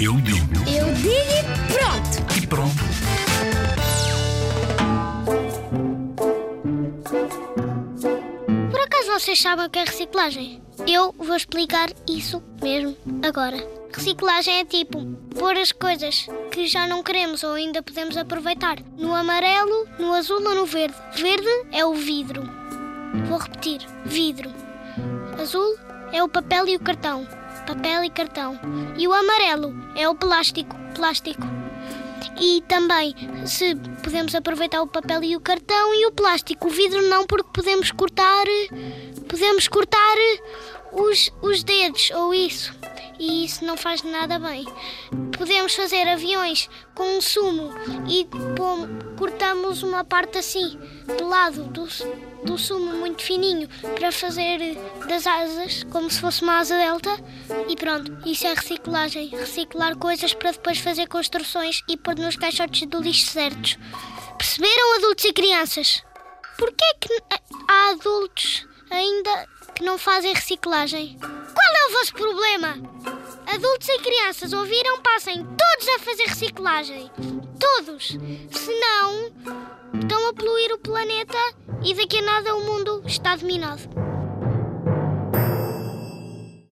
Eu digo Eu digo e pronto! e pronto. Por acaso vocês sabem o que é reciclagem? Eu vou explicar isso mesmo agora. Reciclagem é tipo pôr as coisas que já não queremos ou ainda podemos aproveitar no amarelo, no azul ou no verde. Verde é o vidro. Vou repetir: vidro. Azul é o papel e o cartão. Papel e cartão. E o amarelo é o plástico. Plástico. E também, se podemos aproveitar o papel e o cartão e o plástico, o vidro não, porque podemos cortar, podemos cortar os, os dedos ou isso. E isso não faz nada bem. Podemos fazer aviões com um sumo e cortamos uma parte assim, do lado do, do sumo muito fininho, para fazer das asas, como se fosse uma asa delta. E pronto, isso é reciclagem. Reciclar coisas para depois fazer construções e pôr nos caixotes do lixo certos. Perceberam, adultos e crianças? Porquê é que há adultos ainda que não fazem reciclagem? É o vosso problema? Adultos e crianças, ouviram? Passem todos a fazer reciclagem. Todos. Senão, estão a poluir o planeta e daqui a nada o mundo está dominado.